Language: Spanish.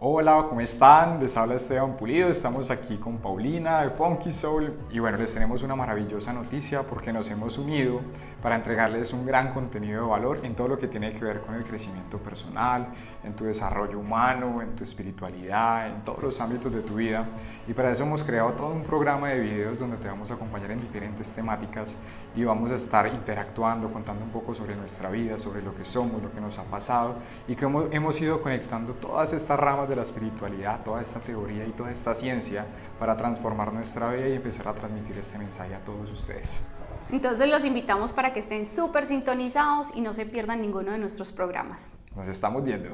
Hola, ¿cómo están? Les habla Esteban Pulido, estamos aquí con Paulina de Funky Soul y bueno, les tenemos una maravillosa noticia porque nos hemos unido para entregarles un gran contenido de valor en todo lo que tiene que ver con el crecimiento personal, en tu desarrollo humano, en tu espiritualidad, en todos los ámbitos de tu vida y para eso hemos creado todo un programa de videos donde te vamos a acompañar en diferentes temáticas y vamos a estar interactuando, contando un poco sobre nuestra vida, sobre lo que somos, lo que nos ha pasado y cómo hemos ido conectando todas estas ramas de la espiritualidad, toda esta teoría y toda esta ciencia para transformar nuestra vida y empezar a transmitir este mensaje a todos ustedes. Entonces los invitamos para que estén súper sintonizados y no se pierdan ninguno de nuestros programas. Nos estamos viendo.